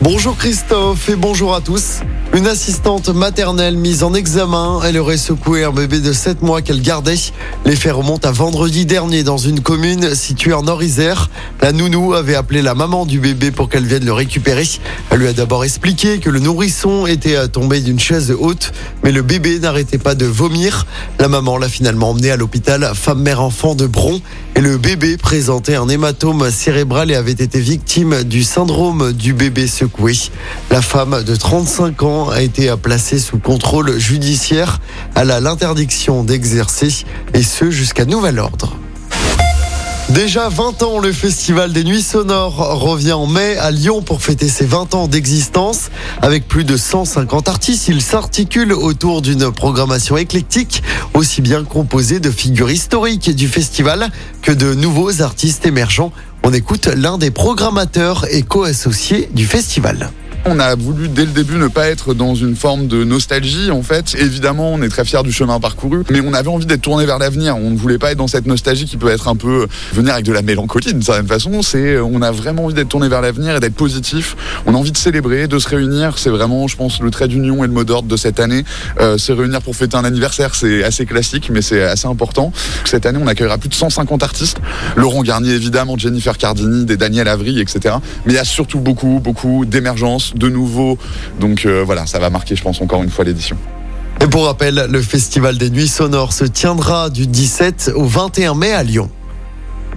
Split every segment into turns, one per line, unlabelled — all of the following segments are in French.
Bonjour Christophe et bonjour à tous. Une assistante maternelle mise en examen, elle aurait secoué un bébé de 7 mois qu'elle gardait. Les faits remontent à vendredi dernier dans une commune située en Nord-Isère. La nounou avait appelé la maman du bébé pour qu'elle vienne le récupérer. Elle lui a d'abord expliqué que le nourrisson était tombé d'une chaise haute, mais le bébé n'arrêtait pas de vomir. La maman l'a finalement emmené à l'hôpital femme-mère-enfant de Bron et le bébé présentait un hématome cérébral et avait été victime du syndrome du bébé secoué. La femme de 35 ans a été placée sous contrôle judiciaire. Elle a l'interdiction d'exercer et ce jusqu'à nouvel ordre. Déjà 20 ans, le Festival des Nuits Sonores revient en mai à Lyon pour fêter ses 20 ans d'existence. Avec plus de 150 artistes, il s'articule autour d'une programmation éclectique, aussi bien composée de figures historiques du festival que de nouveaux artistes émergents. On écoute l'un des programmateurs et co-associés du festival.
On a voulu dès le début ne pas être dans une forme de nostalgie en fait. Évidemment, on est très fiers du chemin parcouru, mais on avait envie d'être tourné vers l'avenir. On ne voulait pas être dans cette nostalgie qui peut être un peu venir avec de la mélancolie d'une certaine façon. C'est on a vraiment envie d'être tourné vers l'avenir et d'être positif. On a envie de célébrer, de se réunir. C'est vraiment, je pense, le trait d'union et le mot d'ordre de cette année. Euh, se réunir pour fêter un anniversaire, c'est assez classique, mais c'est assez important. Cette année, on accueillera plus de 150 artistes. Laurent Garnier, évidemment, Jennifer Cardini, des Daniel Avry, etc. Mais il y a surtout beaucoup, beaucoup d'émergence de nouveau. Donc euh, voilà, ça va marquer, je pense, encore une fois l'édition.
Et pour rappel, le Festival des Nuits Sonores se tiendra du 17 au 21 mai à Lyon.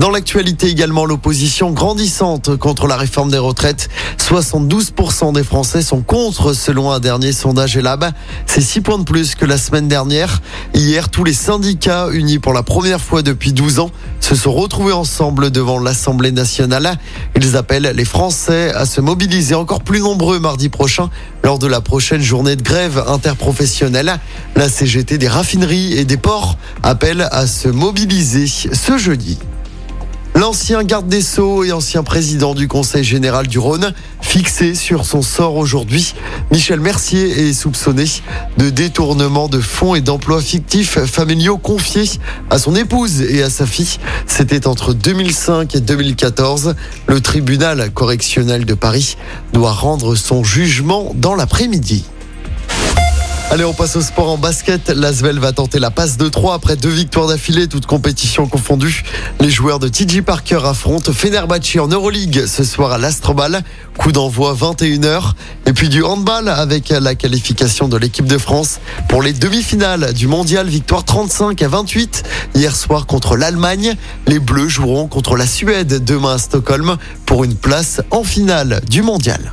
Dans l'actualité également, l'opposition grandissante contre la réforme des retraites. 72% des Français sont contre selon un dernier sondage Elab. C'est 6 points de plus que la semaine dernière. Hier, tous les syndicats unis pour la première fois depuis 12 ans se sont retrouvés ensemble devant l'Assemblée nationale. Ils appellent les Français à se mobiliser encore plus nombreux mardi prochain lors de la prochaine journée de grève interprofessionnelle. La CGT des raffineries et des ports appelle à se mobiliser ce jeudi. L'ancien garde des Sceaux et ancien président du Conseil général du Rhône, fixé sur son sort aujourd'hui, Michel Mercier est soupçonné de détournement de fonds et d'emplois fictifs familiaux confiés à son épouse et à sa fille. C'était entre 2005 et 2014. Le tribunal correctionnel de Paris doit rendre son jugement dans l'après-midi. Allez, on passe au sport en basket. L'Asvel va tenter la passe de 3 après deux victoires d'affilée, toutes compétitions confondues. Les joueurs de TJ Parker affrontent Fenerbahce en Euroleague ce soir à l'Astrobal. Coup d'envoi 21h. Et puis du handball avec la qualification de l'équipe de France pour les demi-finales du mondial. Victoire 35 à 28 hier soir contre l'Allemagne. Les Bleus joueront contre la Suède demain à Stockholm pour une place en finale du mondial.